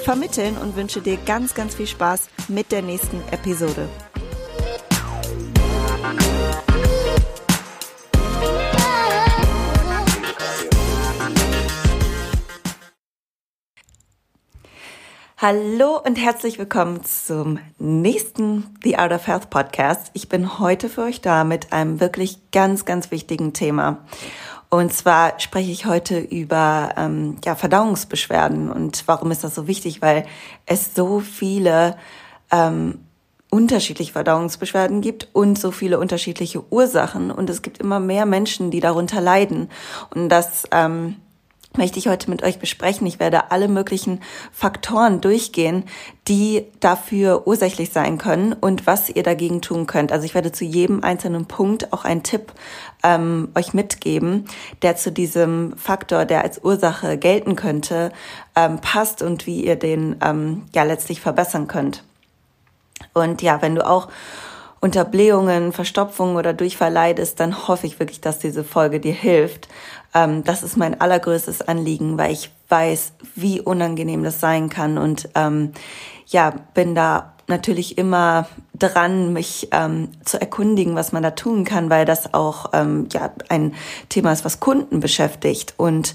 vermitteln und wünsche dir ganz, ganz viel Spaß mit der nächsten Episode. Hallo und herzlich willkommen zum nächsten The Out of Health Podcast. Ich bin heute für euch da mit einem wirklich ganz, ganz wichtigen Thema. Und zwar spreche ich heute über ähm, ja, Verdauungsbeschwerden und warum ist das so wichtig, weil es so viele ähm, unterschiedliche Verdauungsbeschwerden gibt und so viele unterschiedliche Ursachen. Und es gibt immer mehr Menschen, die darunter leiden. Und das ähm, möchte ich heute mit euch besprechen. Ich werde alle möglichen Faktoren durchgehen, die dafür ursächlich sein können und was ihr dagegen tun könnt. Also ich werde zu jedem einzelnen Punkt auch einen Tipp ähm, euch mitgeben, der zu diesem Faktor, der als Ursache gelten könnte, ähm, passt und wie ihr den ähm, ja letztlich verbessern könnt. Und ja, wenn du auch unter Blähungen, Verstopfungen oder Durchfall leidest, dann hoffe ich wirklich, dass diese Folge dir hilft. Ähm, das ist mein allergrößtes Anliegen, weil ich weiß, wie unangenehm das sein kann und ähm, ja, bin da natürlich immer dran, mich ähm, zu erkundigen, was man da tun kann, weil das auch ähm, ja ein Thema ist, was Kunden beschäftigt und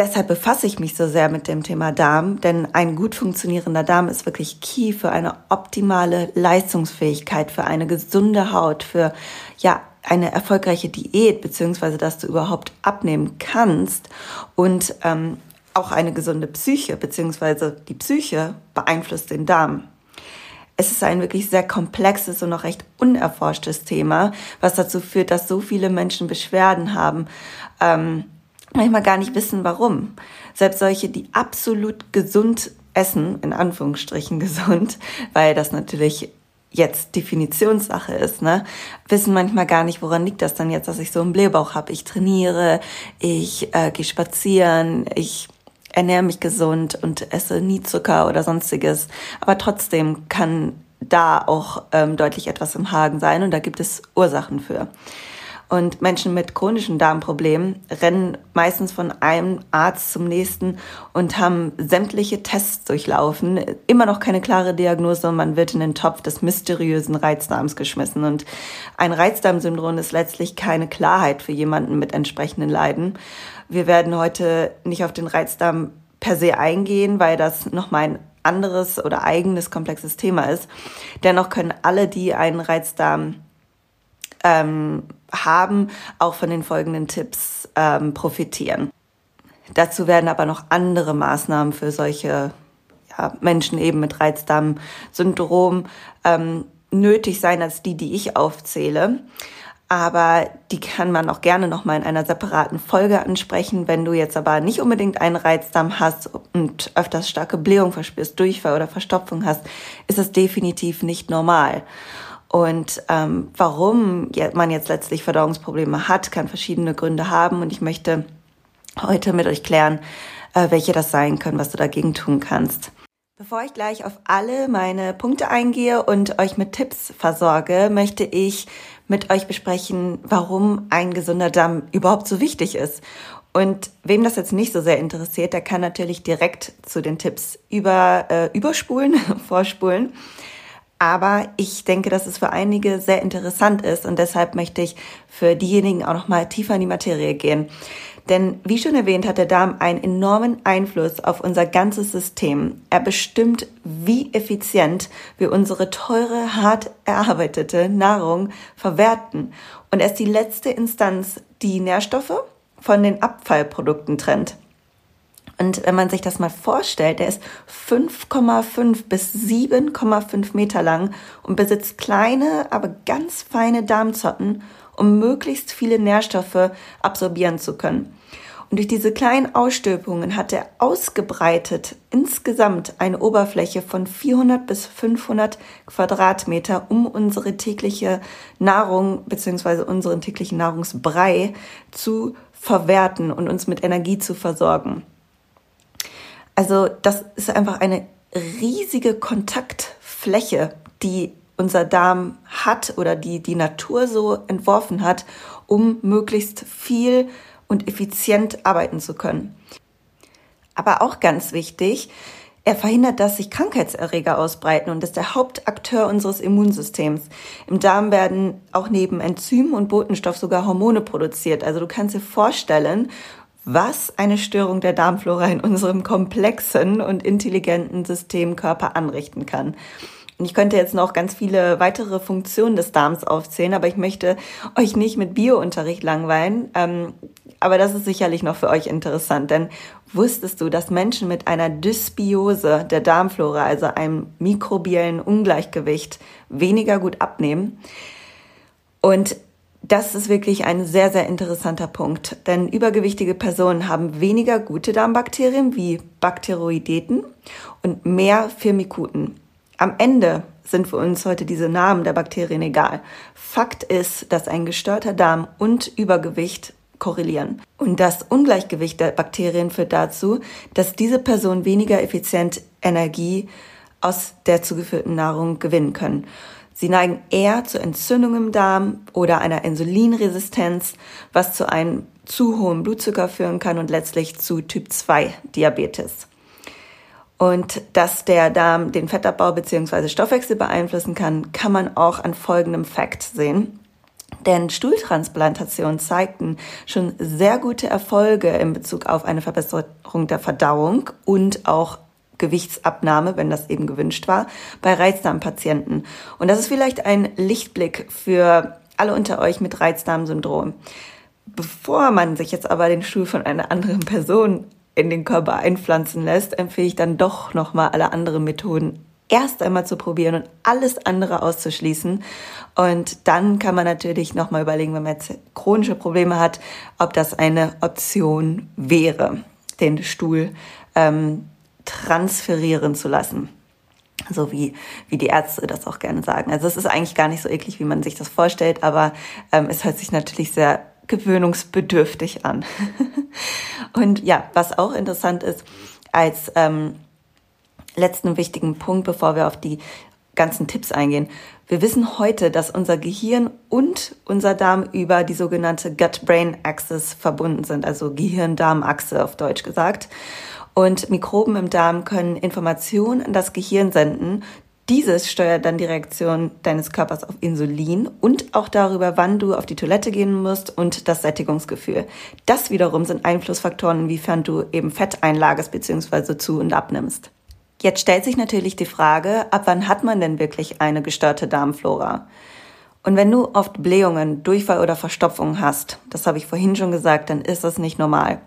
deshalb befasse ich mich so sehr mit dem Thema Darm, denn ein gut funktionierender Darm ist wirklich key für eine optimale Leistungsfähigkeit, für eine gesunde Haut, für ja eine erfolgreiche Diät, beziehungsweise dass du überhaupt abnehmen kannst und ähm, auch eine gesunde Psyche, beziehungsweise die Psyche beeinflusst den Darm. Es ist ein wirklich sehr komplexes und noch recht unerforschtes Thema, was dazu führt, dass so viele Menschen Beschwerden haben. Ähm, manchmal gar nicht wissen, warum. Selbst solche, die absolut gesund essen, in Anführungsstrichen gesund, weil das natürlich jetzt Definitionssache ist, ne, wissen manchmal gar nicht, woran liegt das dann jetzt, dass ich so einen Blähbauch habe. Ich trainiere, ich äh, gehe spazieren, ich ernähre mich gesund und esse nie Zucker oder sonstiges. Aber trotzdem kann da auch ähm, deutlich etwas im Hagen sein und da gibt es Ursachen für. Und Menschen mit chronischen Darmproblemen rennen meistens von einem Arzt zum nächsten und haben sämtliche Tests durchlaufen. Immer noch keine klare Diagnose und man wird in den Topf des mysteriösen Reizdarms geschmissen. Und ein Reizdarmsyndrom ist letztlich keine Klarheit für jemanden mit entsprechenden Leiden. Wir werden heute nicht auf den Reizdarm per se eingehen, weil das nochmal ein anderes oder eigenes komplexes Thema ist. Dennoch können alle, die einen Reizdarm ähm, haben, auch von den folgenden Tipps ähm, profitieren. Dazu werden aber noch andere Maßnahmen für solche ja, Menschen eben mit Reizdarmsyndrom ähm, nötig sein als die, die ich aufzähle. Aber die kann man auch gerne noch mal in einer separaten Folge ansprechen. Wenn du jetzt aber nicht unbedingt einen Reizdarm hast und öfters starke Blähung verspürst, Durchfall oder Verstopfung hast, ist das definitiv nicht normal. Und ähm, warum man jetzt letztlich Verdauungsprobleme hat, kann verschiedene Gründe haben. Und ich möchte heute mit euch klären, äh, welche das sein können, was du dagegen tun kannst. Bevor ich gleich auf alle meine Punkte eingehe und euch mit Tipps versorge, möchte ich mit euch besprechen, warum ein gesunder Darm überhaupt so wichtig ist. Und wem das jetzt nicht so sehr interessiert, der kann natürlich direkt zu den Tipps über, äh, überspulen, vorspulen. Aber ich denke, dass es für einige sehr interessant ist und deshalb möchte ich für diejenigen auch noch mal tiefer in die Materie gehen. Denn wie schon erwähnt, hat der Darm einen enormen Einfluss auf unser ganzes System. Er bestimmt, wie effizient wir unsere teure, hart erarbeitete Nahrung verwerten. Und er ist die letzte Instanz, die Nährstoffe von den Abfallprodukten trennt. Und wenn man sich das mal vorstellt, der ist 5,5 bis 7,5 Meter lang und besitzt kleine, aber ganz feine Darmzotten, um möglichst viele Nährstoffe absorbieren zu können. Und durch diese kleinen Ausstülpungen hat er ausgebreitet insgesamt eine Oberfläche von 400 bis 500 Quadratmeter, um unsere tägliche Nahrung bzw. unseren täglichen Nahrungsbrei zu verwerten und uns mit Energie zu versorgen. Also das ist einfach eine riesige Kontaktfläche, die unser Darm hat oder die die Natur so entworfen hat, um möglichst viel und effizient arbeiten zu können. Aber auch ganz wichtig, er verhindert, dass sich Krankheitserreger ausbreiten und ist der Hauptakteur unseres Immunsystems. Im Darm werden auch neben Enzymen und Botenstoff sogar Hormone produziert. Also du kannst dir vorstellen, was eine Störung der Darmflora in unserem komplexen und intelligenten Systemkörper anrichten kann. Und ich könnte jetzt noch ganz viele weitere Funktionen des Darms aufzählen, aber ich möchte euch nicht mit Biounterricht langweilen. Ähm, aber das ist sicherlich noch für euch interessant, denn wusstest du, dass Menschen mit einer Dysbiose der Darmflora, also einem mikrobiellen Ungleichgewicht, weniger gut abnehmen? Und das ist wirklich ein sehr, sehr interessanter Punkt, denn übergewichtige Personen haben weniger gute Darmbakterien wie Bakteroideten und mehr Firmikuten. Am Ende sind für uns heute diese Namen der Bakterien egal. Fakt ist, dass ein gestörter Darm und Übergewicht korrelieren. Und das Ungleichgewicht der Bakterien führt dazu, dass diese Personen weniger effizient Energie aus der zugeführten Nahrung gewinnen können. Sie neigen eher zu Entzündung im Darm oder einer Insulinresistenz, was zu einem zu hohen Blutzucker führen kann und letztlich zu Typ 2 Diabetes. Und dass der Darm den Fettabbau bzw. Stoffwechsel beeinflussen kann, kann man auch an folgendem Fakt sehen. Denn Stuhltransplantationen zeigten schon sehr gute Erfolge in Bezug auf eine Verbesserung der Verdauung und auch Gewichtsabnahme, wenn das eben gewünscht war, bei Reizdarmpatienten. Und das ist vielleicht ein Lichtblick für alle unter euch mit Reizdarmsyndrom. Bevor man sich jetzt aber den Stuhl von einer anderen Person in den Körper einpflanzen lässt, empfehle ich dann doch nochmal alle anderen Methoden erst einmal zu probieren und alles andere auszuschließen. Und dann kann man natürlich nochmal überlegen, wenn man jetzt chronische Probleme hat, ob das eine Option wäre, den Stuhl ähm, transferieren zu lassen. So wie, wie die Ärzte das auch gerne sagen. Also es ist eigentlich gar nicht so eklig, wie man sich das vorstellt, aber ähm, es hört sich natürlich sehr gewöhnungsbedürftig an. Und ja, was auch interessant ist, als ähm, letzten wichtigen Punkt, bevor wir auf die ganzen Tipps eingehen. Wir wissen heute, dass unser Gehirn und unser Darm über die sogenannte Gut-Brain-Axis verbunden sind, also Gehirn-Darm-Achse auf Deutsch gesagt. Und Mikroben im Darm können Informationen an das Gehirn senden, dieses steuert dann die Reaktion deines Körpers auf Insulin und auch darüber, wann du auf die Toilette gehen musst und das Sättigungsgefühl. Das wiederum sind Einflussfaktoren, inwiefern du eben Fett einlagerst bzw. zu und abnimmst. Jetzt stellt sich natürlich die Frage, ab wann hat man denn wirklich eine gestörte Darmflora? Und wenn du oft Blähungen, Durchfall oder Verstopfung hast, das habe ich vorhin schon gesagt, dann ist das nicht normal.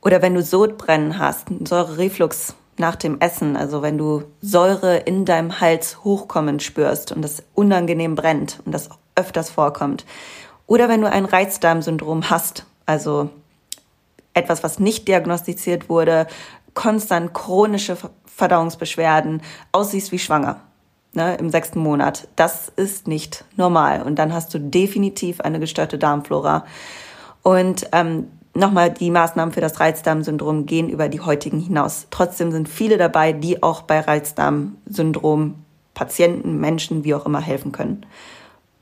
Oder wenn du Sodbrennen hast, Säurereflux nach dem Essen, also wenn du Säure in deinem Hals hochkommen spürst und das unangenehm brennt und das öfters vorkommt. Oder wenn du ein Reizdarmsyndrom hast, also etwas, was nicht diagnostiziert wurde, konstant chronische Verdauungsbeschwerden, aussiehst wie schwanger ne, im sechsten Monat. Das ist nicht normal. Und dann hast du definitiv eine gestörte Darmflora. Und ähm, Nochmal, die Maßnahmen für das Reizdarmsyndrom gehen über die heutigen hinaus. Trotzdem sind viele dabei, die auch bei Reizdarmsyndrom Patienten, Menschen, wie auch immer helfen können.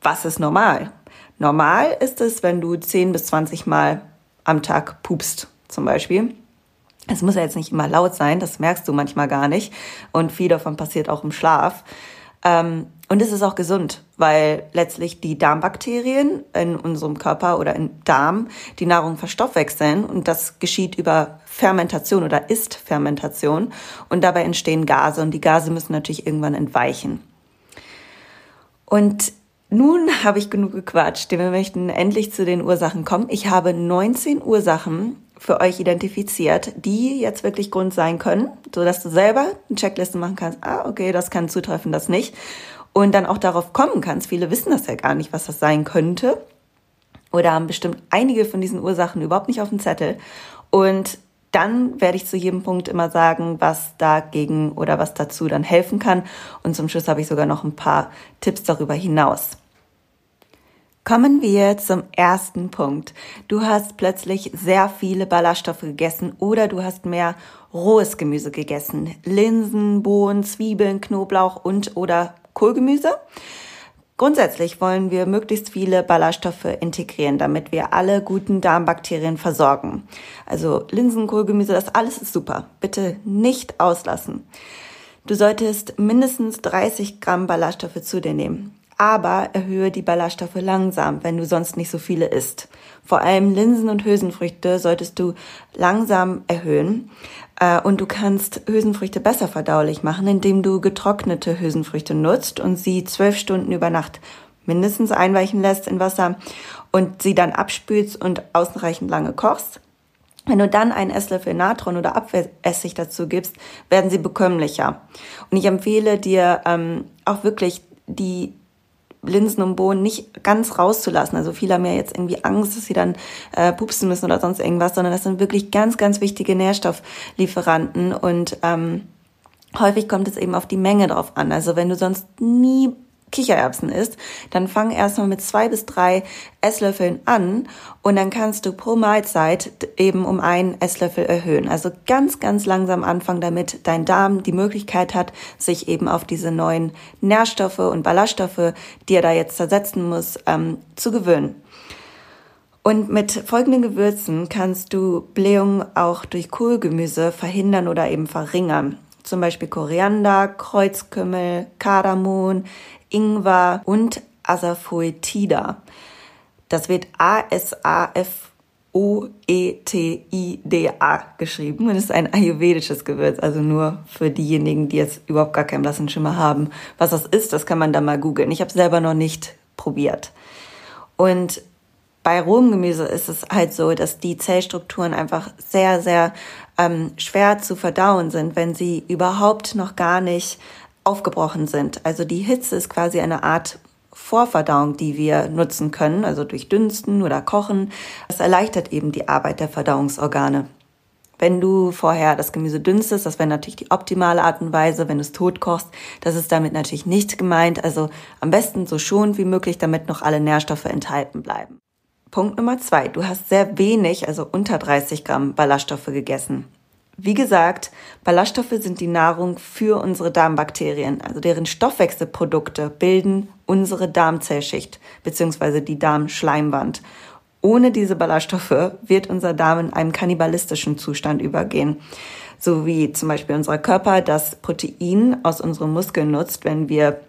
Was ist normal? Normal ist es, wenn du 10 bis 20 Mal am Tag pupst, zum Beispiel. Es muss ja jetzt nicht immer laut sein, das merkst du manchmal gar nicht. Und viel davon passiert auch im Schlaf. Ähm, und es ist auch gesund, weil letztlich die Darmbakterien in unserem Körper oder im Darm die Nahrung verstoffwechseln und das geschieht über Fermentation oder ist Fermentation und dabei entstehen Gase und die Gase müssen natürlich irgendwann entweichen. Und nun habe ich genug gequatscht. Wir möchten endlich zu den Ursachen kommen. Ich habe 19 Ursachen für euch identifiziert, die jetzt wirklich Grund sein können, so dass du selber eine Checkliste machen kannst. Ah, okay, das kann zutreffen, das nicht und dann auch darauf kommen kannst. Viele wissen das ja gar nicht, was das sein könnte oder haben bestimmt einige von diesen Ursachen überhaupt nicht auf dem Zettel. Und dann werde ich zu jedem Punkt immer sagen, was dagegen oder was dazu dann helfen kann. Und zum Schluss habe ich sogar noch ein paar Tipps darüber hinaus. Kommen wir zum ersten Punkt. Du hast plötzlich sehr viele Ballaststoffe gegessen oder du hast mehr rohes Gemüse gegessen. Linsen, Bohnen, Zwiebeln, Knoblauch und oder Kohlgemüse. Grundsätzlich wollen wir möglichst viele Ballaststoffe integrieren, damit wir alle guten Darmbakterien versorgen. Also Linsen, Kohlgemüse, das alles ist super. Bitte nicht auslassen. Du solltest mindestens 30 Gramm Ballaststoffe zu dir nehmen aber erhöhe die Ballaststoffe langsam, wenn du sonst nicht so viele isst. Vor allem Linsen und Hülsenfrüchte solltest du langsam erhöhen. Äh, und du kannst Hülsenfrüchte besser verdaulich machen, indem du getrocknete Hülsenfrüchte nutzt und sie zwölf Stunden über Nacht mindestens einweichen lässt in Wasser und sie dann abspülst und ausreichend lange kochst. Wenn du dann einen Esslöffel Natron oder Apfelessig dazu gibst, werden sie bekömmlicher. Und ich empfehle dir ähm, auch wirklich die Linsen und Bohnen nicht ganz rauszulassen. Also viele haben ja jetzt irgendwie Angst, dass sie dann äh, pupsen müssen oder sonst irgendwas, sondern das sind wirklich ganz, ganz wichtige Nährstofflieferanten und ähm, häufig kommt es eben auf die Menge drauf an. Also wenn du sonst nie Kichererbsen isst, dann fang erstmal mit zwei bis drei Esslöffeln an und dann kannst du pro Mahlzeit eben um einen Esslöffel erhöhen. Also ganz, ganz langsam anfangen, damit dein Darm die Möglichkeit hat, sich eben auf diese neuen Nährstoffe und Ballaststoffe, die er da jetzt zersetzen muss, ähm, zu gewöhnen. Und mit folgenden Gewürzen kannst du Blähung auch durch Kohlgemüse verhindern oder eben verringern. Zum Beispiel Koriander, Kreuzkümmel, Kardamom, Ingwer und Asafoetida. Das wird A-S-A-F-O-E-T-I-D-A geschrieben und ist ein ayurvedisches Gewürz, also nur für diejenigen, die jetzt überhaupt gar keinen blassen Schimmer haben. Was das ist, das kann man da mal googeln. Ich habe selber noch nicht probiert. Und bei rohem Gemüse ist es halt so, dass die Zellstrukturen einfach sehr, sehr ähm, schwer zu verdauen sind, wenn sie überhaupt noch gar nicht aufgebrochen sind. Also die Hitze ist quasi eine Art Vorverdauung, die wir nutzen können, also durch Dünsten oder Kochen. Das erleichtert eben die Arbeit der Verdauungsorgane. Wenn du vorher das Gemüse dünstest, das wäre natürlich die optimale Art und Weise. Wenn du es tot kochst, das ist damit natürlich nicht gemeint. Also am besten so schonend wie möglich, damit noch alle Nährstoffe enthalten bleiben. Punkt Nummer zwei. Du hast sehr wenig, also unter 30 Gramm Ballaststoffe gegessen. Wie gesagt, Ballaststoffe sind die Nahrung für unsere Darmbakterien, also deren Stoffwechselprodukte bilden unsere Darmzellschicht bzw. die Darmschleimwand. Ohne diese Ballaststoffe wird unser Darm in einem kannibalistischen Zustand übergehen. So wie zum Beispiel unser Körper das Protein aus unseren Muskeln nutzt, wenn wir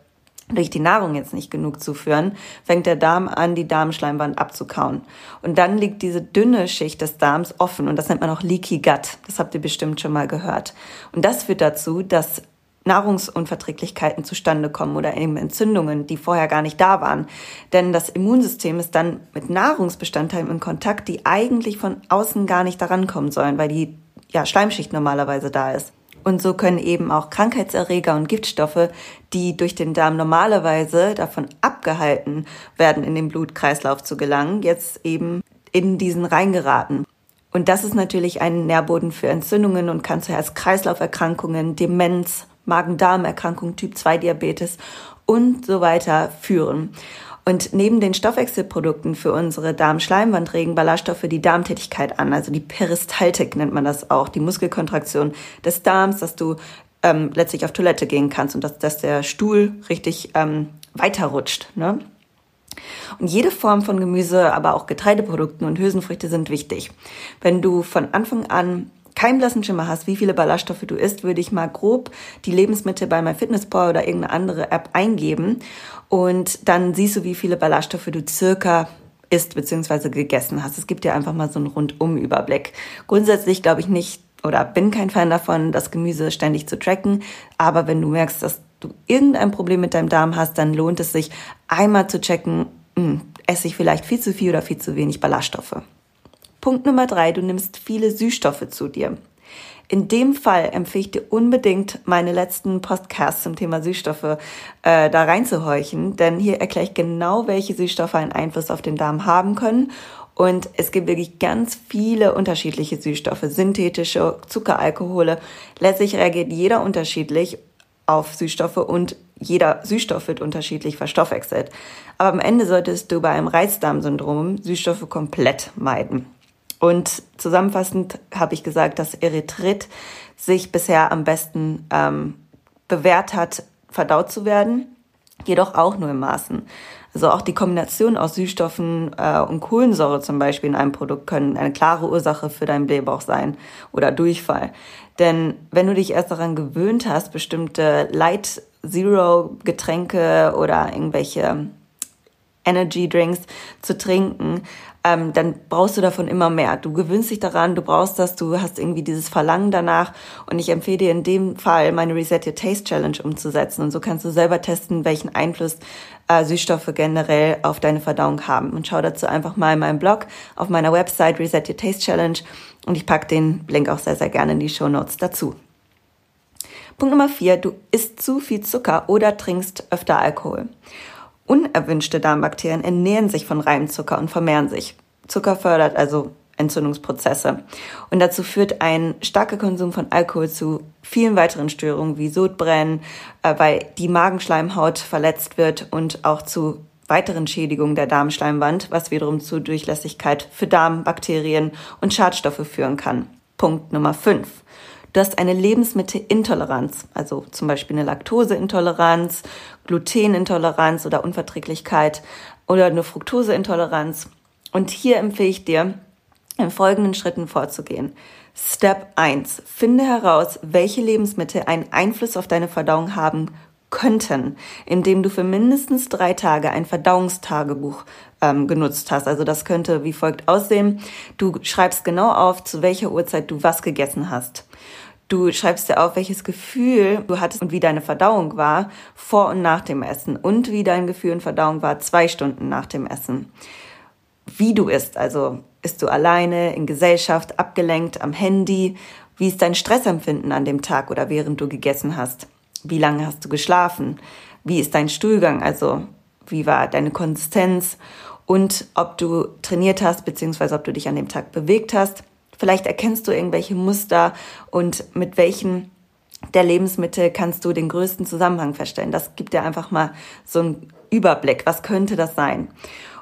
durch die Nahrung jetzt nicht genug zuführen, fängt der Darm an, die Darmschleimwand abzukauen. Und dann liegt diese dünne Schicht des Darms offen und das nennt man auch Leaky Gut. Das habt ihr bestimmt schon mal gehört. Und das führt dazu, dass Nahrungsunverträglichkeiten zustande kommen oder eben Entzündungen, die vorher gar nicht da waren. Denn das Immunsystem ist dann mit Nahrungsbestandteilen in Kontakt, die eigentlich von außen gar nicht daran kommen sollen, weil die ja, Schleimschicht normalerweise da ist. Und so können eben auch Krankheitserreger und Giftstoffe, die durch den Darm normalerweise davon abgehalten werden, in den Blutkreislauf zu gelangen, jetzt eben in diesen reingeraten. Und das ist natürlich ein Nährboden für Entzündungen und kann zu Herz-Kreislauf-Erkrankungen, Demenz, Magen-Darm-Erkrankungen, Typ-2-Diabetes und so weiter führen. Und neben den Stoffwechselprodukten für unsere Darmschleimwand regen Ballaststoffe die Darmtätigkeit an, also die Peristaltik nennt man das auch, die Muskelkontraktion des Darms, dass du ähm, letztlich auf Toilette gehen kannst und dass, dass der Stuhl richtig ähm, weiterrutscht. Ne? Und jede Form von Gemüse, aber auch Getreideprodukten und Hülsenfrüchte sind wichtig. Wenn du von Anfang an keinen blassen Schimmer hast, wie viele Ballaststoffe du isst, würde ich mal grob die Lebensmittel bei MyFitnessPal oder irgendeine andere App eingeben und dann siehst du, wie viele Ballaststoffe du circa isst bzw. gegessen hast. Es gibt ja einfach mal so einen Rundumüberblick. Grundsätzlich glaube ich nicht oder bin kein Fan davon, das Gemüse ständig zu tracken, aber wenn du merkst, dass du irgendein Problem mit deinem Darm hast, dann lohnt es sich einmal zu checken, mh, hm, esse ich vielleicht viel zu viel oder viel zu wenig Ballaststoffe. Punkt Nummer drei, du nimmst viele Süßstoffe zu dir. In dem Fall empfehle ich dir unbedingt, meine letzten Podcasts zum Thema Süßstoffe äh, da reinzuhorchen, denn hier erkläre ich genau, welche Süßstoffe einen Einfluss auf den Darm haben können Und es gibt wirklich ganz viele unterschiedliche Süßstoffe, synthetische Zuckeralkohole. Letztlich reagiert jeder unterschiedlich auf Süßstoffe und jeder Süßstoff wird unterschiedlich verstoffwechselt. Aber am Ende solltest du bei einem Reizdarmsyndrom Süßstoffe komplett meiden. Und zusammenfassend habe ich gesagt, dass Erythrit sich bisher am besten ähm, bewährt hat, verdaut zu werden, jedoch auch nur im Maßen. Also auch die Kombination aus Süßstoffen äh, und Kohlensäure zum Beispiel in einem Produkt können eine klare Ursache für deinen Blähbauch sein oder Durchfall. Denn wenn du dich erst daran gewöhnt hast, bestimmte Light Zero Getränke oder irgendwelche Energy Drinks zu trinken, ähm, dann brauchst du davon immer mehr. Du gewöhnst dich daran, du brauchst das, du hast irgendwie dieses Verlangen danach. Und ich empfehle dir in dem Fall, meine Reset Your Taste Challenge umzusetzen. Und so kannst du selber testen, welchen Einfluss äh, Süßstoffe generell auf deine Verdauung haben. Und schau dazu einfach mal in meinem Blog auf meiner Website Reset Your Taste Challenge. Und ich packe den Link auch sehr, sehr gerne in die Show Notes dazu. Punkt Nummer vier, du isst zu viel Zucker oder trinkst öfter Alkohol. Unerwünschte Darmbakterien ernähren sich von Reimzucker und vermehren sich. Zucker fördert also Entzündungsprozesse. Und dazu führt ein starker Konsum von Alkohol zu vielen weiteren Störungen wie Sodbrennen, äh, weil die Magenschleimhaut verletzt wird und auch zu weiteren Schädigungen der Darmschleimwand, was wiederum zu Durchlässigkeit für Darmbakterien und Schadstoffe führen kann. Punkt Nummer 5. Du hast eine Lebensmittelintoleranz, also zum Beispiel eine Laktoseintoleranz, Glutenintoleranz oder Unverträglichkeit oder eine Fructoseintoleranz. Und hier empfehle ich dir, in folgenden Schritten vorzugehen. Step 1. Finde heraus, welche Lebensmittel einen Einfluss auf deine Verdauung haben könnten, indem du für mindestens drei Tage ein Verdauungstagebuch ähm, genutzt hast. Also das könnte wie folgt aussehen. Du schreibst genau auf, zu welcher Uhrzeit du was gegessen hast. Du schreibst dir auf, welches Gefühl du hattest und wie deine Verdauung war vor und nach dem Essen und wie dein Gefühl und Verdauung war zwei Stunden nach dem Essen. Wie du isst, also isst du alleine, in Gesellschaft, abgelenkt, am Handy. Wie ist dein Stressempfinden an dem Tag oder während du gegessen hast? Wie lange hast du geschlafen? Wie ist dein Stuhlgang? Also wie war deine Konsistenz? Und ob du trainiert hast, beziehungsweise ob du dich an dem Tag bewegt hast. Vielleicht erkennst du irgendwelche Muster und mit welchen der Lebensmittel kannst du den größten Zusammenhang feststellen. Das gibt dir einfach mal so einen Überblick. Was könnte das sein?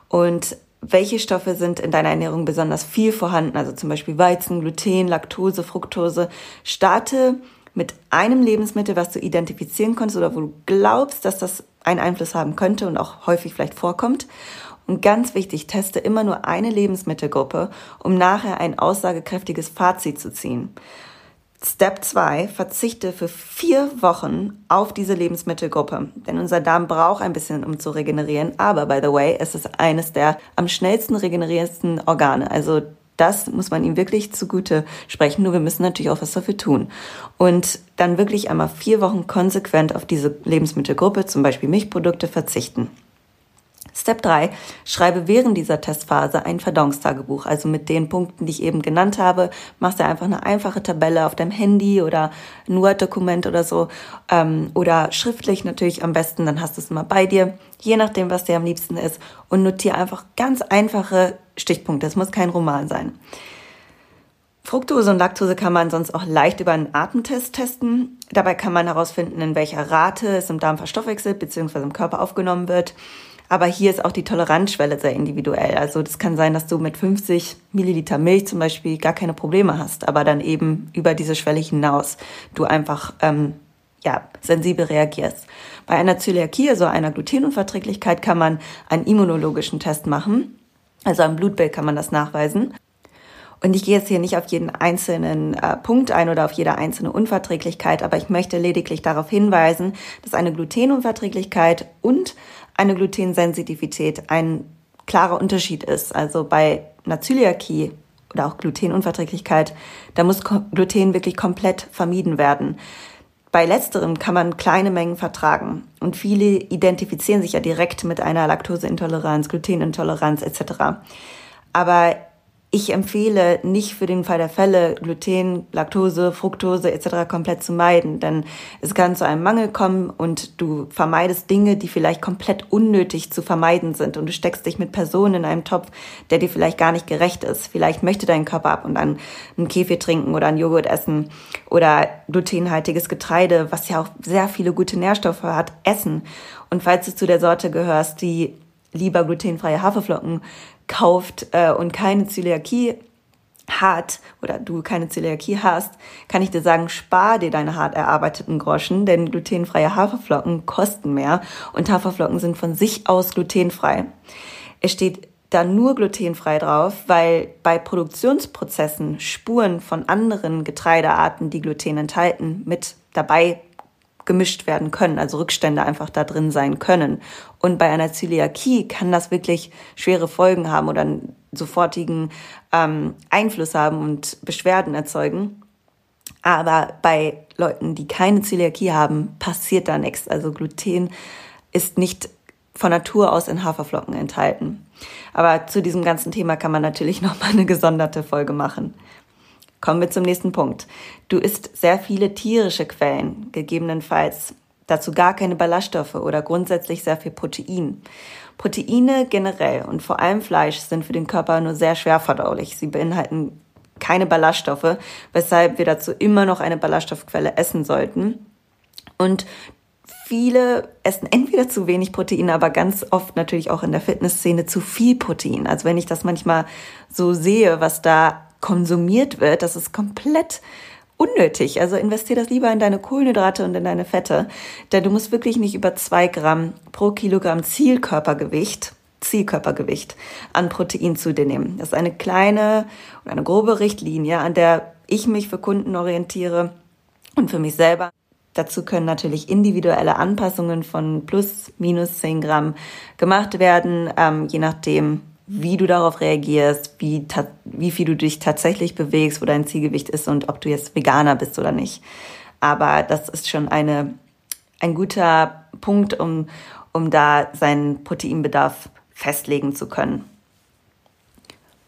Und welche Stoffe sind in deiner Ernährung besonders viel vorhanden? Also zum Beispiel Weizen, Gluten, Laktose, Fructose. Starte mit einem Lebensmittel, was du identifizieren konntest oder wo du glaubst, dass das einen Einfluss haben könnte und auch häufig vielleicht vorkommt. Und ganz wichtig, teste immer nur eine Lebensmittelgruppe, um nachher ein aussagekräftiges Fazit zu ziehen. Step 2, verzichte für vier Wochen auf diese Lebensmittelgruppe. Denn unser Darm braucht ein bisschen, um zu regenerieren. Aber, by the way, es ist eines der am schnellsten regenerierendsten Organe. Also das muss man ihm wirklich zugute sprechen. Nur wir müssen natürlich auch was dafür tun. Und dann wirklich einmal vier Wochen konsequent auf diese Lebensmittelgruppe, zum Beispiel Milchprodukte, verzichten. Step 3. Schreibe während dieser Testphase ein Verdauungstagebuch. Also mit den Punkten, die ich eben genannt habe, machst du einfach eine einfache Tabelle auf deinem Handy oder ein Word-Dokument oder so. Ähm, oder schriftlich natürlich am besten, dann hast du es immer bei dir, je nachdem, was dir am liebsten ist. Und notiere einfach ganz einfache Stichpunkte. Es muss kein Roman sein. Fructose und Laktose kann man sonst auch leicht über einen Atemtest testen. Dabei kann man herausfinden, in welcher Rate es im Darm verstoffwechselt bzw. im Körper aufgenommen wird. Aber hier ist auch die Toleranzschwelle sehr individuell. Also das kann sein, dass du mit 50 Milliliter Milch zum Beispiel gar keine Probleme hast, aber dann eben über diese Schwelle hinaus du einfach ähm, ja, sensibel reagierst. Bei einer Zöliakie, also einer Glutenunverträglichkeit, kann man einen immunologischen Test machen. Also am Blutbild kann man das nachweisen. Und ich gehe jetzt hier nicht auf jeden einzelnen äh, Punkt ein oder auf jede einzelne Unverträglichkeit, aber ich möchte lediglich darauf hinweisen, dass eine Glutenunverträglichkeit und eine Glutensensitivität ein klarer Unterschied ist. Also bei einer Zöliakie oder auch Glutenunverträglichkeit, da muss Gluten wirklich komplett vermieden werden. Bei letzterem kann man kleine Mengen vertragen und viele identifizieren sich ja direkt mit einer Laktoseintoleranz, Glutenintoleranz etc. Aber Ich empfehle nicht für den Fall der Fälle Gluten, Laktose, Fructose etc. komplett zu meiden, denn es kann zu einem Mangel kommen und du vermeidest Dinge, die vielleicht komplett unnötig zu vermeiden sind und du steckst dich mit Personen in einem Topf, der dir vielleicht gar nicht gerecht ist. Vielleicht möchte dein Körper ab und an einen Kaffee trinken oder einen Joghurt essen oder glutenhaltiges Getreide, was ja auch sehr viele gute Nährstoffe hat, essen. Und falls du zu der Sorte gehörst, die lieber glutenfreie Haferflocken kauft äh, und keine Zöliakie hat oder du keine Zöliakie hast, kann ich dir sagen, spar dir deine hart erarbeiteten Groschen, denn glutenfreie Haferflocken kosten mehr und Haferflocken sind von sich aus glutenfrei. Es steht da nur glutenfrei drauf, weil bei Produktionsprozessen Spuren von anderen Getreidearten, die Gluten enthalten, mit dabei gemischt werden können, also Rückstände einfach da drin sein können. Und bei einer Zöliakie kann das wirklich schwere Folgen haben oder einen sofortigen ähm, Einfluss haben und Beschwerden erzeugen. Aber bei Leuten, die keine Zöliakie haben, passiert da nichts. Also Gluten ist nicht von Natur aus in Haferflocken enthalten. Aber zu diesem ganzen Thema kann man natürlich noch mal eine gesonderte Folge machen. Kommen wir zum nächsten Punkt. Du isst sehr viele tierische Quellen, gegebenenfalls dazu gar keine Ballaststoffe oder grundsätzlich sehr viel Protein. Proteine generell und vor allem Fleisch sind für den Körper nur sehr schwer verdaulich. Sie beinhalten keine Ballaststoffe, weshalb wir dazu immer noch eine Ballaststoffquelle essen sollten. Und viele essen entweder zu wenig Protein, aber ganz oft natürlich auch in der Fitnessszene zu viel Protein. Also wenn ich das manchmal so sehe, was da konsumiert wird, das ist komplett unnötig. Also investier das lieber in deine Kohlenhydrate und in deine Fette. Denn du musst wirklich nicht über zwei Gramm pro Kilogramm Zielkörpergewicht Zielkörpergewicht an Protein zu dir nehmen. Das ist eine kleine und eine grobe Richtlinie, an der ich mich für Kunden orientiere und für mich selber. Dazu können natürlich individuelle Anpassungen von plus, minus 10 Gramm gemacht werden, ähm, je nachdem, wie du darauf reagierst, wie, wie viel du dich tatsächlich bewegst, wo dein Zielgewicht ist und ob du jetzt Veganer bist oder nicht. Aber das ist schon eine, ein guter Punkt, um, um da seinen Proteinbedarf festlegen zu können.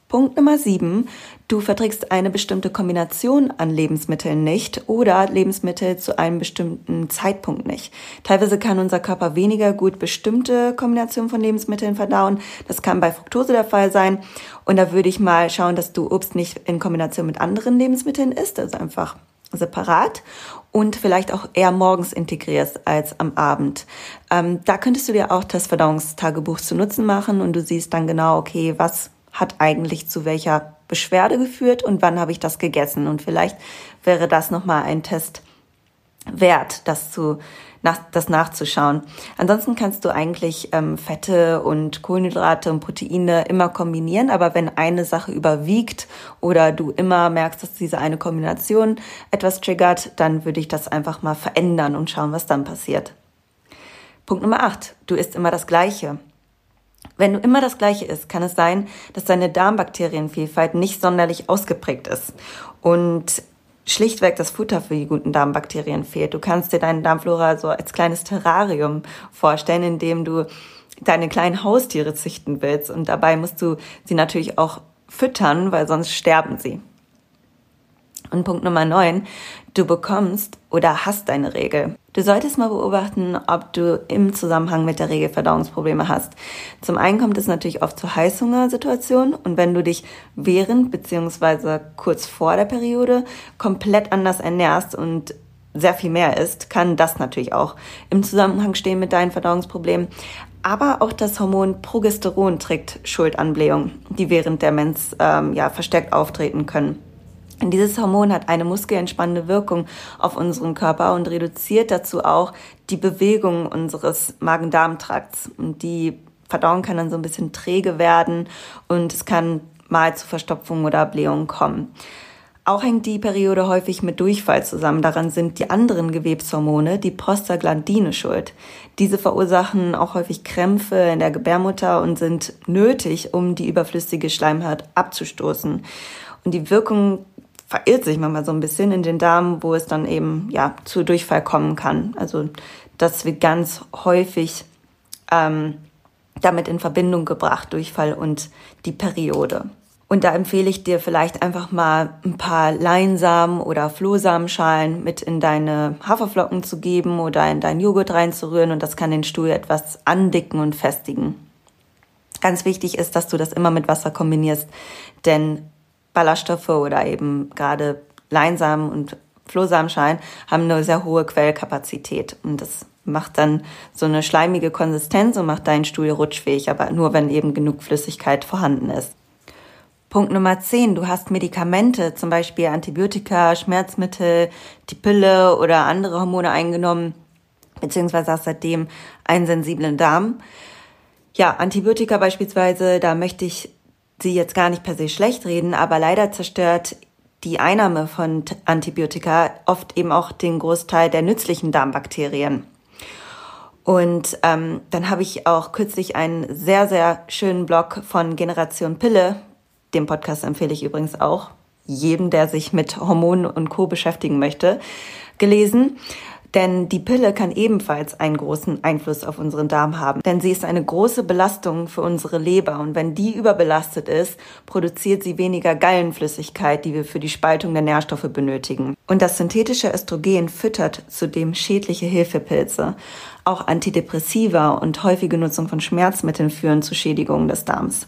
Punkt Nummer sieben. Du verträgst eine bestimmte Kombination an Lebensmitteln nicht oder Lebensmittel zu einem bestimmten Zeitpunkt nicht. Teilweise kann unser Körper weniger gut bestimmte Kombinationen von Lebensmitteln verdauen. Das kann bei Fructose der Fall sein. Und da würde ich mal schauen, dass du Obst nicht in Kombination mit anderen Lebensmitteln isst, also einfach separat und vielleicht auch eher morgens integrierst als am Abend. Ähm, da könntest du dir auch das Verdauungstagebuch zu Nutzen machen und du siehst dann genau, okay, was hat eigentlich zu welcher Beschwerde geführt und wann habe ich das gegessen. Und vielleicht wäre das nochmal ein Test wert, das zu nach, das nachzuschauen. Ansonsten kannst du eigentlich ähm, Fette und Kohlenhydrate und Proteine immer kombinieren, aber wenn eine Sache überwiegt oder du immer merkst, dass diese eine Kombination etwas triggert, dann würde ich das einfach mal verändern und schauen, was dann passiert. Punkt Nummer 8. Du isst immer das Gleiche. Wenn du immer das Gleiche isst, kann es sein, dass deine Darmbakterienvielfalt nicht sonderlich ausgeprägt ist und schlichtweg das Futter für die guten Darmbakterien fehlt. Du kannst dir deine Darmflora so als kleines Terrarium vorstellen, in dem du deine kleinen Haustiere züchten willst und dabei musst du sie natürlich auch füttern, weil sonst sterben sie. Und Punkt Nummer neun, du bekommst oder hast deine Regel. Du solltest mal beobachten, ob du im Zusammenhang mit der Regel Verdauungsprobleme hast. Zum einen kommt es natürlich oft zu Heißhungersituationen und wenn du dich während beziehungsweise kurz vor der Periode komplett anders ernährst und sehr viel mehr isst, kann das natürlich auch im Zusammenhang stehen mit deinen Verdauungsproblemen. Aber auch das Hormon Progesteron trägt Schuld an Blähungen, die während der Mens ähm, ja, verstärkt auftreten können. Dieses Hormon hat eine muskelentspannende Wirkung auf unseren Körper und reduziert dazu auch die Bewegung unseres Magen-Darm-Trakts. Und die Verdauung kann dann so ein bisschen träge werden und es kann mal zu Verstopfung oder Blähungen kommen. Auch hängt die Periode häufig mit Durchfall zusammen. Daran sind die anderen Gewebshormone, die Prostaglandine, schuld. Diese verursachen auch häufig Krämpfe in der Gebärmutter und sind nötig, um die überflüssige Schleimhaut abzustoßen. Und die Wirkung verirrt sich manchmal so ein bisschen in den Darm, wo es dann eben ja zu Durchfall kommen kann. Also das wird ganz häufig ähm, damit in Verbindung gebracht, Durchfall und die Periode. Und da empfehle ich dir vielleicht einfach mal ein paar Leinsamen oder Flohsamenschalen mit in deine Haferflocken zu geben oder in deinen Joghurt reinzurühren und das kann den Stuhl etwas andicken und festigen. Ganz wichtig ist, dass du das immer mit Wasser kombinierst, denn Ballaststoffe oder eben gerade Leinsamen und Flohsamenschalen haben eine sehr hohe Quellkapazität und das macht dann so eine schleimige Konsistenz und macht deinen Stuhl rutschfähig, aber nur wenn eben genug Flüssigkeit vorhanden ist. Punkt Nummer 10, du hast Medikamente, zum Beispiel Antibiotika, Schmerzmittel, die Pille oder andere Hormone eingenommen, beziehungsweise hast seitdem einen sensiblen Darm. Ja, Antibiotika beispielsweise, da möchte ich sie jetzt gar nicht per se schlecht reden, aber leider zerstört die Einnahme von Antibiotika oft eben auch den Großteil der nützlichen Darmbakterien. Und ähm, dann habe ich auch kürzlich einen sehr, sehr schönen Blog von Generation Pille den Podcast empfehle ich übrigens auch jedem, der sich mit Hormonen und Co. beschäftigen möchte, gelesen. Denn die Pille kann ebenfalls einen großen Einfluss auf unseren Darm haben. Denn sie ist eine große Belastung für unsere Leber. Und wenn die überbelastet ist, produziert sie weniger Gallenflüssigkeit, die wir für die Spaltung der Nährstoffe benötigen. Und das synthetische Östrogen füttert zudem schädliche Hilfepilze. Auch Antidepressiva und häufige Nutzung von Schmerzmitteln führen zu Schädigungen des Darms.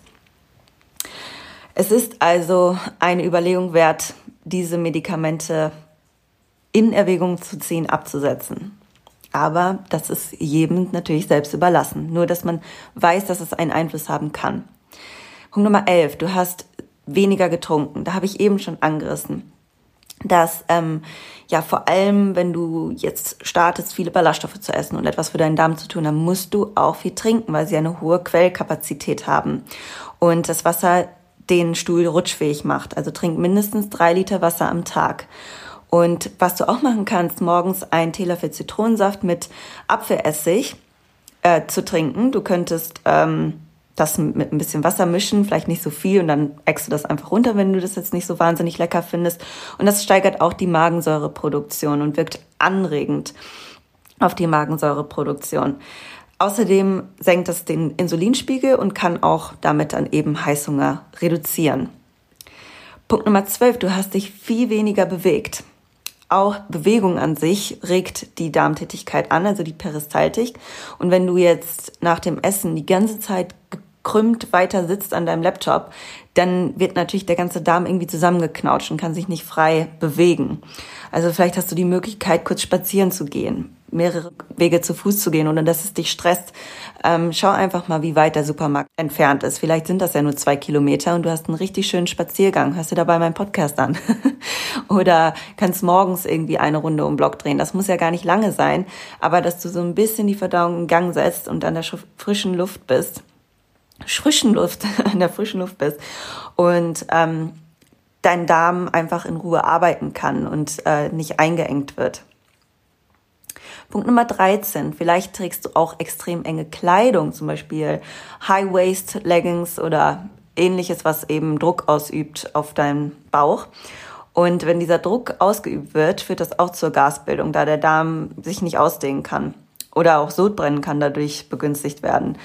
Es ist also eine Überlegung wert, diese Medikamente in Erwägung zu ziehen, abzusetzen. Aber das ist jedem natürlich selbst überlassen. Nur, dass man weiß, dass es einen Einfluss haben kann. Punkt Nummer 11. Du hast weniger getrunken. Da habe ich eben schon angerissen. Dass, ähm, ja, vor allem, wenn du jetzt startest, viele Ballaststoffe zu essen und etwas für deinen Darm zu tun, dann musst du auch viel trinken, weil sie eine hohe Quellkapazität haben. Und das Wasser den Stuhl rutschfähig macht. Also trink mindestens drei Liter Wasser am Tag. Und was du auch machen kannst, morgens einen Teelöffel Zitronensaft mit Apfelessig äh, zu trinken. Du könntest ähm, das mit ein bisschen Wasser mischen, vielleicht nicht so viel und dann eckst du das einfach runter, wenn du das jetzt nicht so wahnsinnig lecker findest. Und das steigert auch die Magensäureproduktion und wirkt anregend auf die Magensäureproduktion. Außerdem senkt es den Insulinspiegel und kann auch damit dann eben Heißhunger reduzieren. Punkt Nummer 12, du hast dich viel weniger bewegt. Auch Bewegung an sich regt die Darmtätigkeit an, also die Peristaltik. Und wenn du jetzt nach dem Essen die ganze Zeit gekrümmt weiter sitzt an deinem Laptop, dann wird natürlich der ganze Darm irgendwie zusammengeknautscht und kann sich nicht frei bewegen. Also vielleicht hast du die Möglichkeit, kurz spazieren zu gehen mehrere Wege zu Fuß zu gehen, ohne dass es dich stresst. Ähm, schau einfach mal, wie weit der Supermarkt entfernt ist. Vielleicht sind das ja nur zwei Kilometer und du hast einen richtig schönen Spaziergang. Hörst du dabei meinen Podcast an? Oder kannst morgens irgendwie eine Runde um Block drehen. Das muss ja gar nicht lange sein, aber dass du so ein bisschen die Verdauung in Gang setzt und an der frischen Luft bist. Frischen Luft, an der frischen Luft bist. Und ähm, dein Darm einfach in Ruhe arbeiten kann und äh, nicht eingeengt wird. Punkt Nummer 13. Vielleicht trägst du auch extrem enge Kleidung, zum Beispiel High-Waist-Leggings oder ähnliches, was eben Druck ausübt auf deinen Bauch. Und wenn dieser Druck ausgeübt wird, führt das auch zur Gasbildung, da der Darm sich nicht ausdehnen kann. Oder auch Sodbrennen kann dadurch begünstigt werden.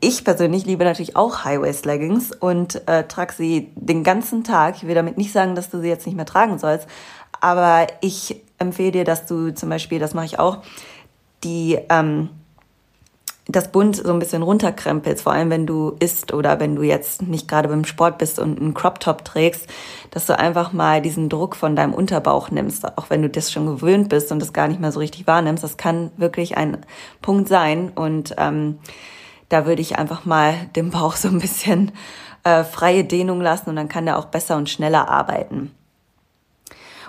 Ich persönlich liebe natürlich auch High-Waist-Leggings und äh, trage sie den ganzen Tag. Ich will damit nicht sagen, dass du sie jetzt nicht mehr tragen sollst, aber ich empfehle dir, dass du zum Beispiel, das mache ich auch, die ähm, das Bund so ein bisschen runterkrempelst, vor allem wenn du isst oder wenn du jetzt nicht gerade beim Sport bist und einen Crop Top trägst, dass du einfach mal diesen Druck von deinem Unterbauch nimmst, auch wenn du das schon gewöhnt bist und das gar nicht mehr so richtig wahrnimmst. Das kann wirklich ein Punkt sein und ähm, da würde ich einfach mal den Bauch so ein bisschen äh, freie Dehnung lassen und dann kann der auch besser und schneller arbeiten.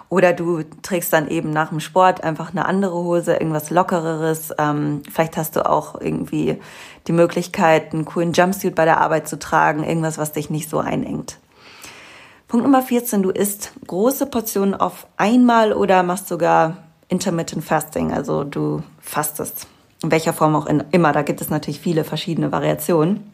Oder du trägst dann eben nach dem Sport einfach eine andere Hose, irgendwas Lockereres. Ähm, vielleicht hast du auch irgendwie die Möglichkeit, einen coolen Jumpsuit bei der Arbeit zu tragen, irgendwas, was dich nicht so einengt. Punkt Nummer 14, du isst große Portionen auf einmal oder machst sogar Intermittent Fasting, also du fastest. In welcher Form auch immer, da gibt es natürlich viele verschiedene Variationen.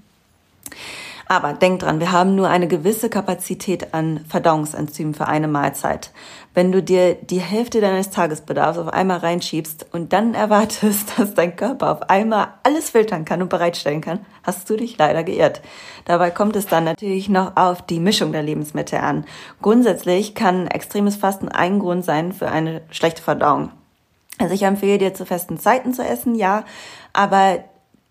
Aber denk dran, wir haben nur eine gewisse Kapazität an Verdauungsenzymen für eine Mahlzeit. Wenn du dir die Hälfte deines Tagesbedarfs auf einmal reinschiebst und dann erwartest, dass dein Körper auf einmal alles filtern kann und bereitstellen kann, hast du dich leider geirrt. Dabei kommt es dann natürlich noch auf die Mischung der Lebensmittel an. Grundsätzlich kann extremes Fasten ein Grund sein für eine schlechte Verdauung. Also ich empfehle dir zu festen Zeiten zu essen, ja, aber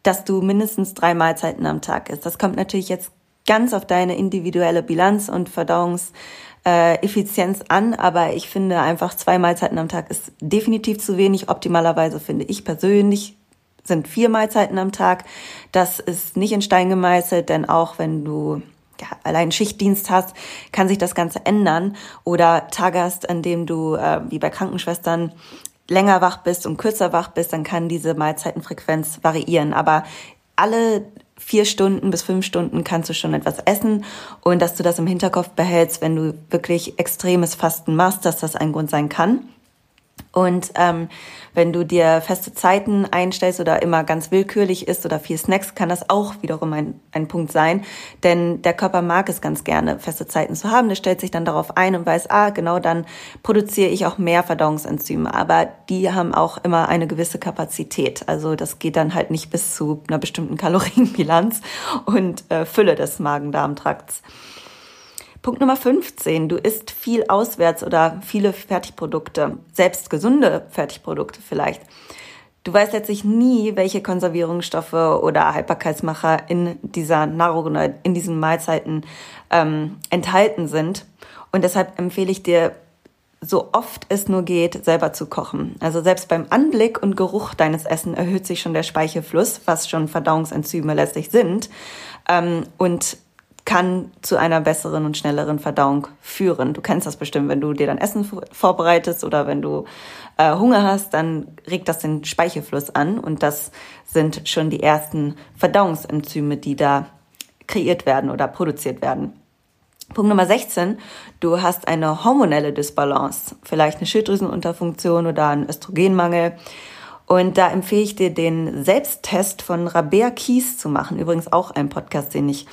dass du mindestens drei Mahlzeiten am Tag isst. Das kommt natürlich jetzt ganz auf deine individuelle Bilanz und Verdauungseffizienz an, aber ich finde einfach zwei Mahlzeiten am Tag ist definitiv zu wenig. Optimalerweise finde ich persönlich sind vier Mahlzeiten am Tag. Das ist nicht in Stein gemeißelt, denn auch wenn du ja, allein Schichtdienst hast, kann sich das Ganze ändern. Oder Tage hast, an dem du, äh, wie bei Krankenschwestern, länger wach bist und kürzer wach bist, dann kann diese Mahlzeitenfrequenz variieren. Aber alle vier Stunden bis fünf Stunden kannst du schon etwas essen und dass du das im Hinterkopf behältst, wenn du wirklich extremes Fasten machst, dass das ein Grund sein kann. Und ähm, wenn du dir feste Zeiten einstellst oder immer ganz willkürlich isst oder viel Snacks, kann das auch wiederum ein, ein Punkt sein. Denn der Körper mag es ganz gerne, feste Zeiten zu haben. Der stellt sich dann darauf ein und weiß, ah, genau dann produziere ich auch mehr Verdauungsenzyme. Aber die haben auch immer eine gewisse Kapazität. Also das geht dann halt nicht bis zu einer bestimmten Kalorienbilanz und äh, Fülle des Magen-Darm-Trakts. Punkt Nummer 15. Du isst viel auswärts oder viele Fertigprodukte, selbst gesunde Fertigprodukte vielleicht. Du weißt letztlich nie, welche Konservierungsstoffe oder Haltbarkeitsmacher in dieser Nahrung oder in diesen Mahlzeiten ähm, enthalten sind. Und deshalb empfehle ich dir, so oft es nur geht, selber zu kochen. Also selbst beim Anblick und Geruch deines Essen erhöht sich schon der Speichelfluss, was schon Verdauungsenzyme letztlich sind. Ähm, und kann zu einer besseren und schnelleren Verdauung führen. Du kennst das bestimmt, wenn du dir dann Essen vorbereitest oder wenn du äh, Hunger hast, dann regt das den Speichelfluss an und das sind schon die ersten Verdauungsenzyme, die da kreiert werden oder produziert werden. Punkt Nummer 16, du hast eine hormonelle Disbalance, vielleicht eine Schilddrüsenunterfunktion oder einen Östrogenmangel. Und da empfehle ich dir den Selbsttest von Rabea Kies zu machen. Übrigens auch ein Podcast, den ich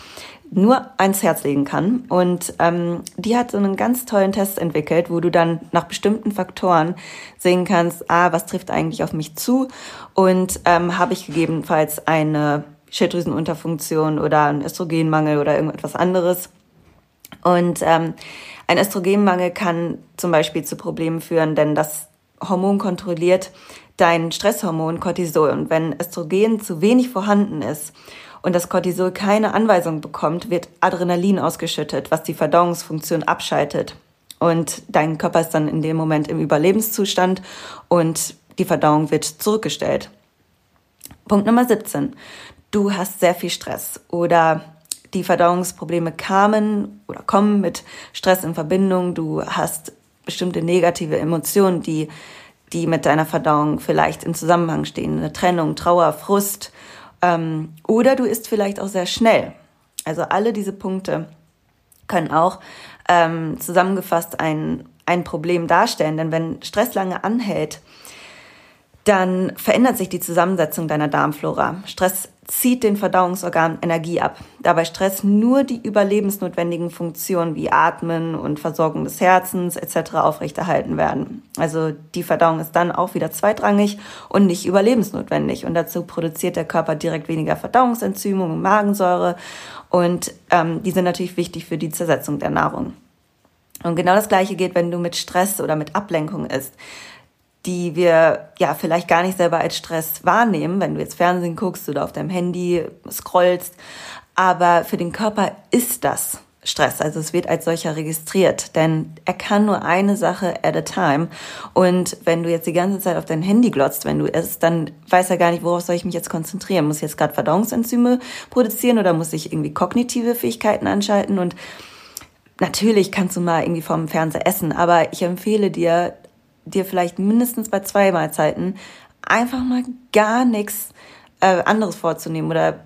nur ans Herz legen kann. Und ähm, die hat so einen ganz tollen Test entwickelt, wo du dann nach bestimmten Faktoren sehen kannst, ah, was trifft eigentlich auf mich zu und ähm, habe ich gegebenenfalls eine Schilddrüsenunterfunktion oder einen Östrogenmangel oder irgendetwas anderes. Und ähm, ein Östrogenmangel kann zum Beispiel zu Problemen führen, denn das Hormon kontrolliert dein Stresshormon Cortisol. Und wenn Östrogen zu wenig vorhanden ist und das Cortisol keine Anweisung bekommt, wird Adrenalin ausgeschüttet, was die Verdauungsfunktion abschaltet. Und dein Körper ist dann in dem Moment im Überlebenszustand und die Verdauung wird zurückgestellt. Punkt Nummer 17. Du hast sehr viel Stress oder die Verdauungsprobleme kamen oder kommen mit Stress in Verbindung. Du hast bestimmte negative Emotionen, die, die mit deiner Verdauung vielleicht in Zusammenhang stehen. Eine Trennung, Trauer, Frust, ähm, oder du isst vielleicht auch sehr schnell. Also alle diese Punkte können auch ähm, zusammengefasst ein, ein Problem darstellen. Denn wenn Stress lange anhält, dann verändert sich die Zusammensetzung deiner Darmflora. Stress zieht den Verdauungsorganen Energie ab, da bei Stress nur die überlebensnotwendigen Funktionen wie Atmen und Versorgung des Herzens etc. aufrechterhalten werden. Also die Verdauung ist dann auch wieder zweitrangig und nicht überlebensnotwendig. Und dazu produziert der Körper direkt weniger Verdauungsenzyme und Magensäure und ähm, die sind natürlich wichtig für die Zersetzung der Nahrung. Und genau das Gleiche geht, wenn du mit Stress oder mit Ablenkung isst die wir ja vielleicht gar nicht selber als Stress wahrnehmen, wenn du jetzt Fernsehen guckst oder auf deinem Handy scrollst. Aber für den Körper ist das Stress. Also es wird als solcher registriert, denn er kann nur eine Sache at a time. Und wenn du jetzt die ganze Zeit auf dein Handy glotzt, wenn du isst, dann weiß er gar nicht, worauf soll ich mich jetzt konzentrieren. Muss ich jetzt gerade Verdauungsenzyme produzieren oder muss ich irgendwie kognitive Fähigkeiten anschalten? Und natürlich kannst du mal irgendwie vom Fernseher essen, aber ich empfehle dir, dir vielleicht mindestens bei zwei Mahlzeiten einfach mal gar nichts äh, anderes vorzunehmen oder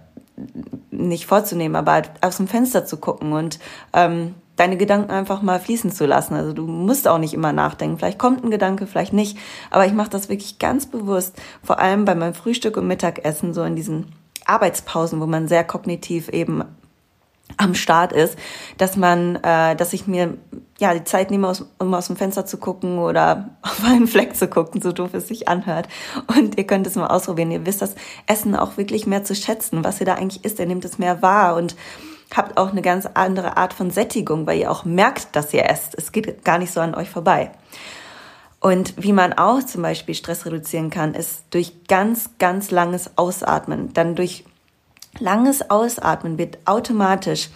nicht vorzunehmen, aber halt aus dem Fenster zu gucken und ähm, deine Gedanken einfach mal fließen zu lassen. Also du musst auch nicht immer nachdenken. Vielleicht kommt ein Gedanke, vielleicht nicht. Aber ich mache das wirklich ganz bewusst, vor allem bei meinem Frühstück und Mittagessen, so in diesen Arbeitspausen, wo man sehr kognitiv eben am Start ist, dass man, äh, dass ich mir ja die Zeit nehme, aus, um aus dem Fenster zu gucken oder auf einen Fleck zu gucken, so doof es sich anhört. Und ihr könnt es mal ausprobieren. Ihr wisst das Essen auch wirklich mehr zu schätzen, was ihr da eigentlich isst. Ihr nehmt es mehr wahr und habt auch eine ganz andere Art von Sättigung, weil ihr auch merkt, dass ihr esst. Es geht gar nicht so an euch vorbei. Und wie man auch zum Beispiel Stress reduzieren kann, ist durch ganz, ganz langes Ausatmen. Dann durch langes Ausatmen wird automatisch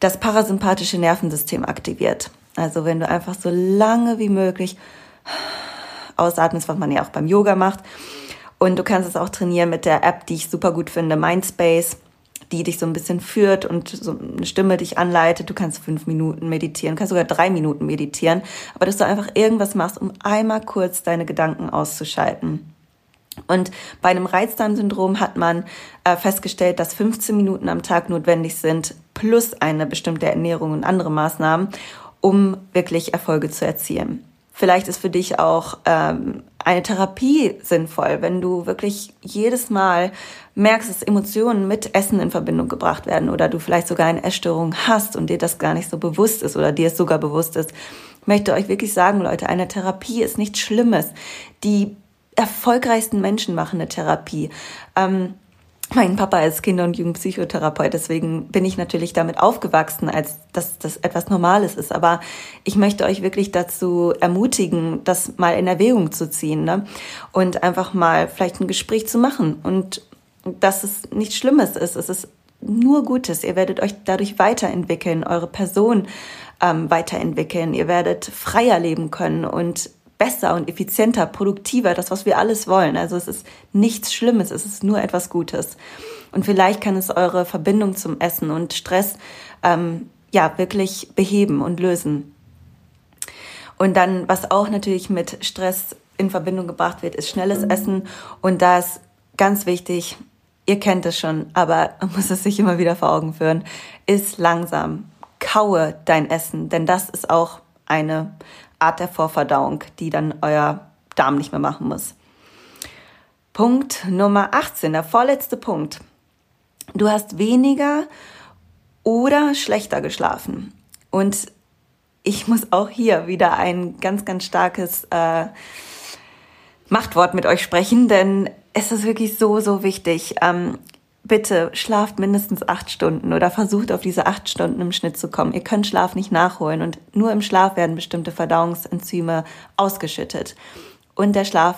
das parasympathische Nervensystem aktiviert. Also wenn du einfach so lange wie möglich ausatmest, was man ja auch beim Yoga macht. Und du kannst es auch trainieren mit der App, die ich super gut finde, Mindspace, die dich so ein bisschen führt und so eine Stimme dich anleitet. Du kannst fünf Minuten meditieren, kannst sogar drei Minuten meditieren, aber dass du einfach irgendwas machst, um einmal kurz deine Gedanken auszuschalten. Und bei einem Reizdarmsyndrom hat man äh, festgestellt, dass 15 Minuten am Tag notwendig sind, plus eine bestimmte Ernährung und andere Maßnahmen, um wirklich Erfolge zu erzielen. Vielleicht ist für dich auch ähm, eine Therapie sinnvoll, wenn du wirklich jedes Mal merkst, dass Emotionen mit Essen in Verbindung gebracht werden oder du vielleicht sogar eine Essstörung hast und dir das gar nicht so bewusst ist oder dir es sogar bewusst ist. Ich möchte euch wirklich sagen, Leute, eine Therapie ist nichts Schlimmes. Die erfolgreichsten Menschen machen eine Therapie. Ähm, mein Papa ist Kinder- und Jugendpsychotherapeut, deswegen bin ich natürlich damit aufgewachsen, als dass das etwas Normales ist. Aber ich möchte euch wirklich dazu ermutigen, das mal in Erwägung zu ziehen ne? und einfach mal vielleicht ein Gespräch zu machen und dass es nichts Schlimmes ist. Es ist nur Gutes. Ihr werdet euch dadurch weiterentwickeln, eure Person ähm, weiterentwickeln. Ihr werdet freier leben können und besser und effizienter, produktiver, das, was wir alles wollen. Also es ist nichts Schlimmes, es ist nur etwas Gutes. Und vielleicht kann es eure Verbindung zum Essen und Stress ähm, ja wirklich beheben und lösen. Und dann, was auch natürlich mit Stress in Verbindung gebracht wird, ist schnelles Essen. Und da ist ganz wichtig, ihr kennt es schon, aber man muss es sich immer wieder vor Augen führen, ist langsam. Kaue dein Essen, denn das ist auch eine Art der Vorverdauung, die dann euer Darm nicht mehr machen muss. Punkt Nummer 18, der vorletzte Punkt. Du hast weniger oder schlechter geschlafen. Und ich muss auch hier wieder ein ganz, ganz starkes äh, Machtwort mit euch sprechen, denn es ist wirklich so, so wichtig. Ähm, bitte schlaft mindestens acht Stunden oder versucht auf diese acht Stunden im Schnitt zu kommen. Ihr könnt Schlaf nicht nachholen und nur im Schlaf werden bestimmte Verdauungsenzyme ausgeschüttet. Und der Schlaf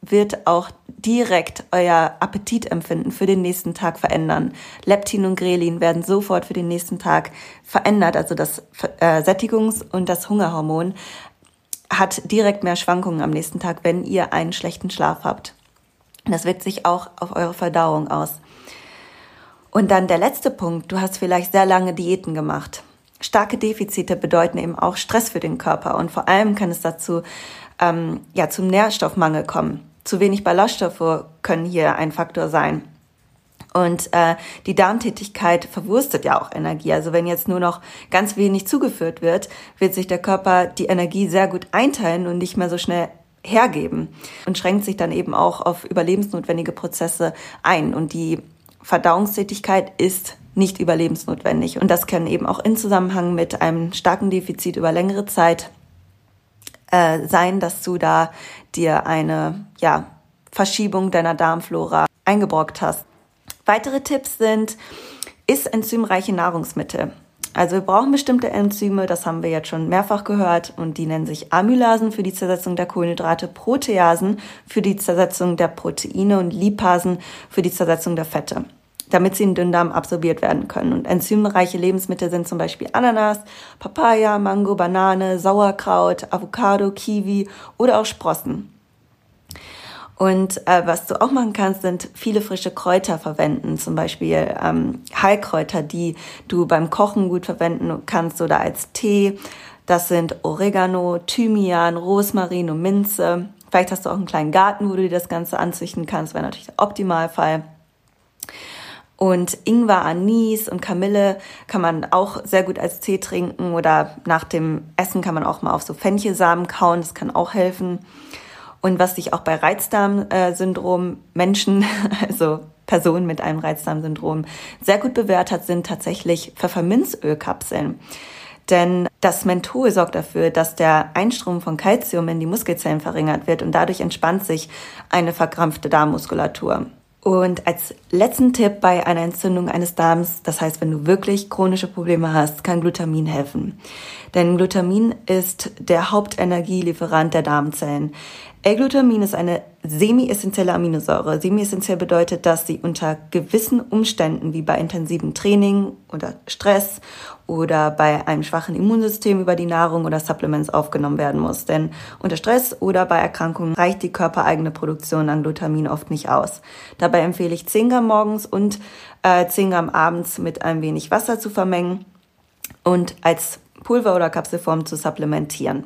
wird auch direkt euer Appetitempfinden für den nächsten Tag verändern. Leptin und Grelin werden sofort für den nächsten Tag verändert. Also das äh, Sättigungs- und das Hungerhormon hat direkt mehr Schwankungen am nächsten Tag, wenn ihr einen schlechten Schlaf habt. Das wirkt sich auch auf eure Verdauung aus. Und dann der letzte Punkt, du hast vielleicht sehr lange Diäten gemacht. Starke Defizite bedeuten eben auch Stress für den Körper und vor allem kann es dazu ähm, ja zum Nährstoffmangel kommen. Zu wenig Ballaststoffe können hier ein Faktor sein. Und äh, die Darmtätigkeit verwurstet ja auch Energie. Also wenn jetzt nur noch ganz wenig zugeführt wird, wird sich der Körper die Energie sehr gut einteilen und nicht mehr so schnell hergeben und schränkt sich dann eben auch auf überlebensnotwendige Prozesse ein. Und die Verdauungstätigkeit ist nicht überlebensnotwendig. Und das kann eben auch in Zusammenhang mit einem starken Defizit über längere Zeit äh, sein, dass du da dir eine ja, Verschiebung deiner Darmflora eingebrockt hast. Weitere Tipps sind, isst enzymreiche Nahrungsmittel. Also wir brauchen bestimmte Enzyme, das haben wir jetzt schon mehrfach gehört, und die nennen sich Amylasen für die Zersetzung der Kohlenhydrate, Proteasen für die Zersetzung der Proteine und Lipasen für die Zersetzung der Fette, damit sie in den Dünndarm absorbiert werden können. Und enzymreiche Lebensmittel sind zum Beispiel Ananas, Papaya, Mango, Banane, Sauerkraut, Avocado, Kiwi oder auch Sprossen. Und äh, was du auch machen kannst, sind viele frische Kräuter verwenden, zum Beispiel ähm, Heilkräuter, die du beim Kochen gut verwenden kannst oder als Tee. Das sind Oregano, Thymian, Rosmarin und Minze. Vielleicht hast du auch einen kleinen Garten, wo du dir das Ganze anzüchten kannst, wäre natürlich der Optimalfall. Und Ingwer, Anis und Kamille kann man auch sehr gut als Tee trinken oder nach dem Essen kann man auch mal auf so Fenchelsamen kauen, das kann auch helfen. Und was sich auch bei Reizdarmsyndrom Menschen, also Personen mit einem Reizdarmsyndrom sehr gut bewährt hat, sind tatsächlich Pfefferminzölkapseln. Denn das Menthol sorgt dafür, dass der Einstrom von Kalzium in die Muskelzellen verringert wird und dadurch entspannt sich eine verkrampfte Darmmuskulatur. Und als letzten Tipp bei einer Entzündung eines Darms, das heißt, wenn du wirklich chronische Probleme hast, kann Glutamin helfen. Denn Glutamin ist der Hauptenergielieferant der Darmzellen. L-Glutamin ist eine semi-essentielle Aminosäure. Semi-essentiell bedeutet, dass sie unter gewissen Umständen, wie bei intensivem Training oder Stress oder bei einem schwachen Immunsystem über die Nahrung oder Supplements aufgenommen werden muss. Denn unter Stress oder bei Erkrankungen reicht die körpereigene Produktion an Glutamin oft nicht aus. Dabei empfehle ich 10 Gramm morgens und äh, 10 Gramm abends mit ein wenig Wasser zu vermengen und als Pulver oder Kapselform zu supplementieren.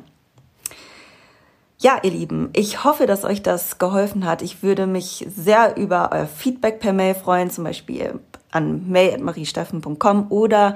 Ja, ihr Lieben, ich hoffe, dass euch das geholfen hat. Ich würde mich sehr über euer Feedback per Mail freuen, zum Beispiel an mail.mariesteffen.com oder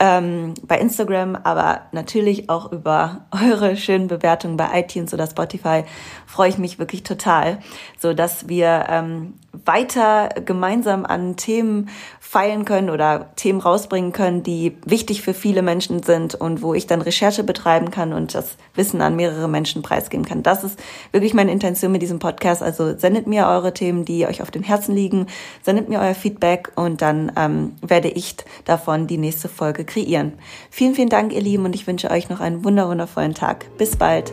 ähm, bei Instagram, aber natürlich auch über eure schönen Bewertungen bei iTunes oder Spotify freue ich mich wirklich total, so dass wir ähm, weiter gemeinsam an Themen feilen können oder Themen rausbringen können, die wichtig für viele Menschen sind und wo ich dann Recherche betreiben kann und das Wissen an mehrere Menschen preisgeben kann. Das ist wirklich meine Intention mit diesem Podcast. Also sendet mir eure Themen, die euch auf dem Herzen liegen, sendet mir euer Feedback und dann ähm, werde ich davon die nächste Folge kreieren. Vielen, vielen Dank, ihr Lieben, und ich wünsche euch noch einen wundervollen Tag. Bis bald.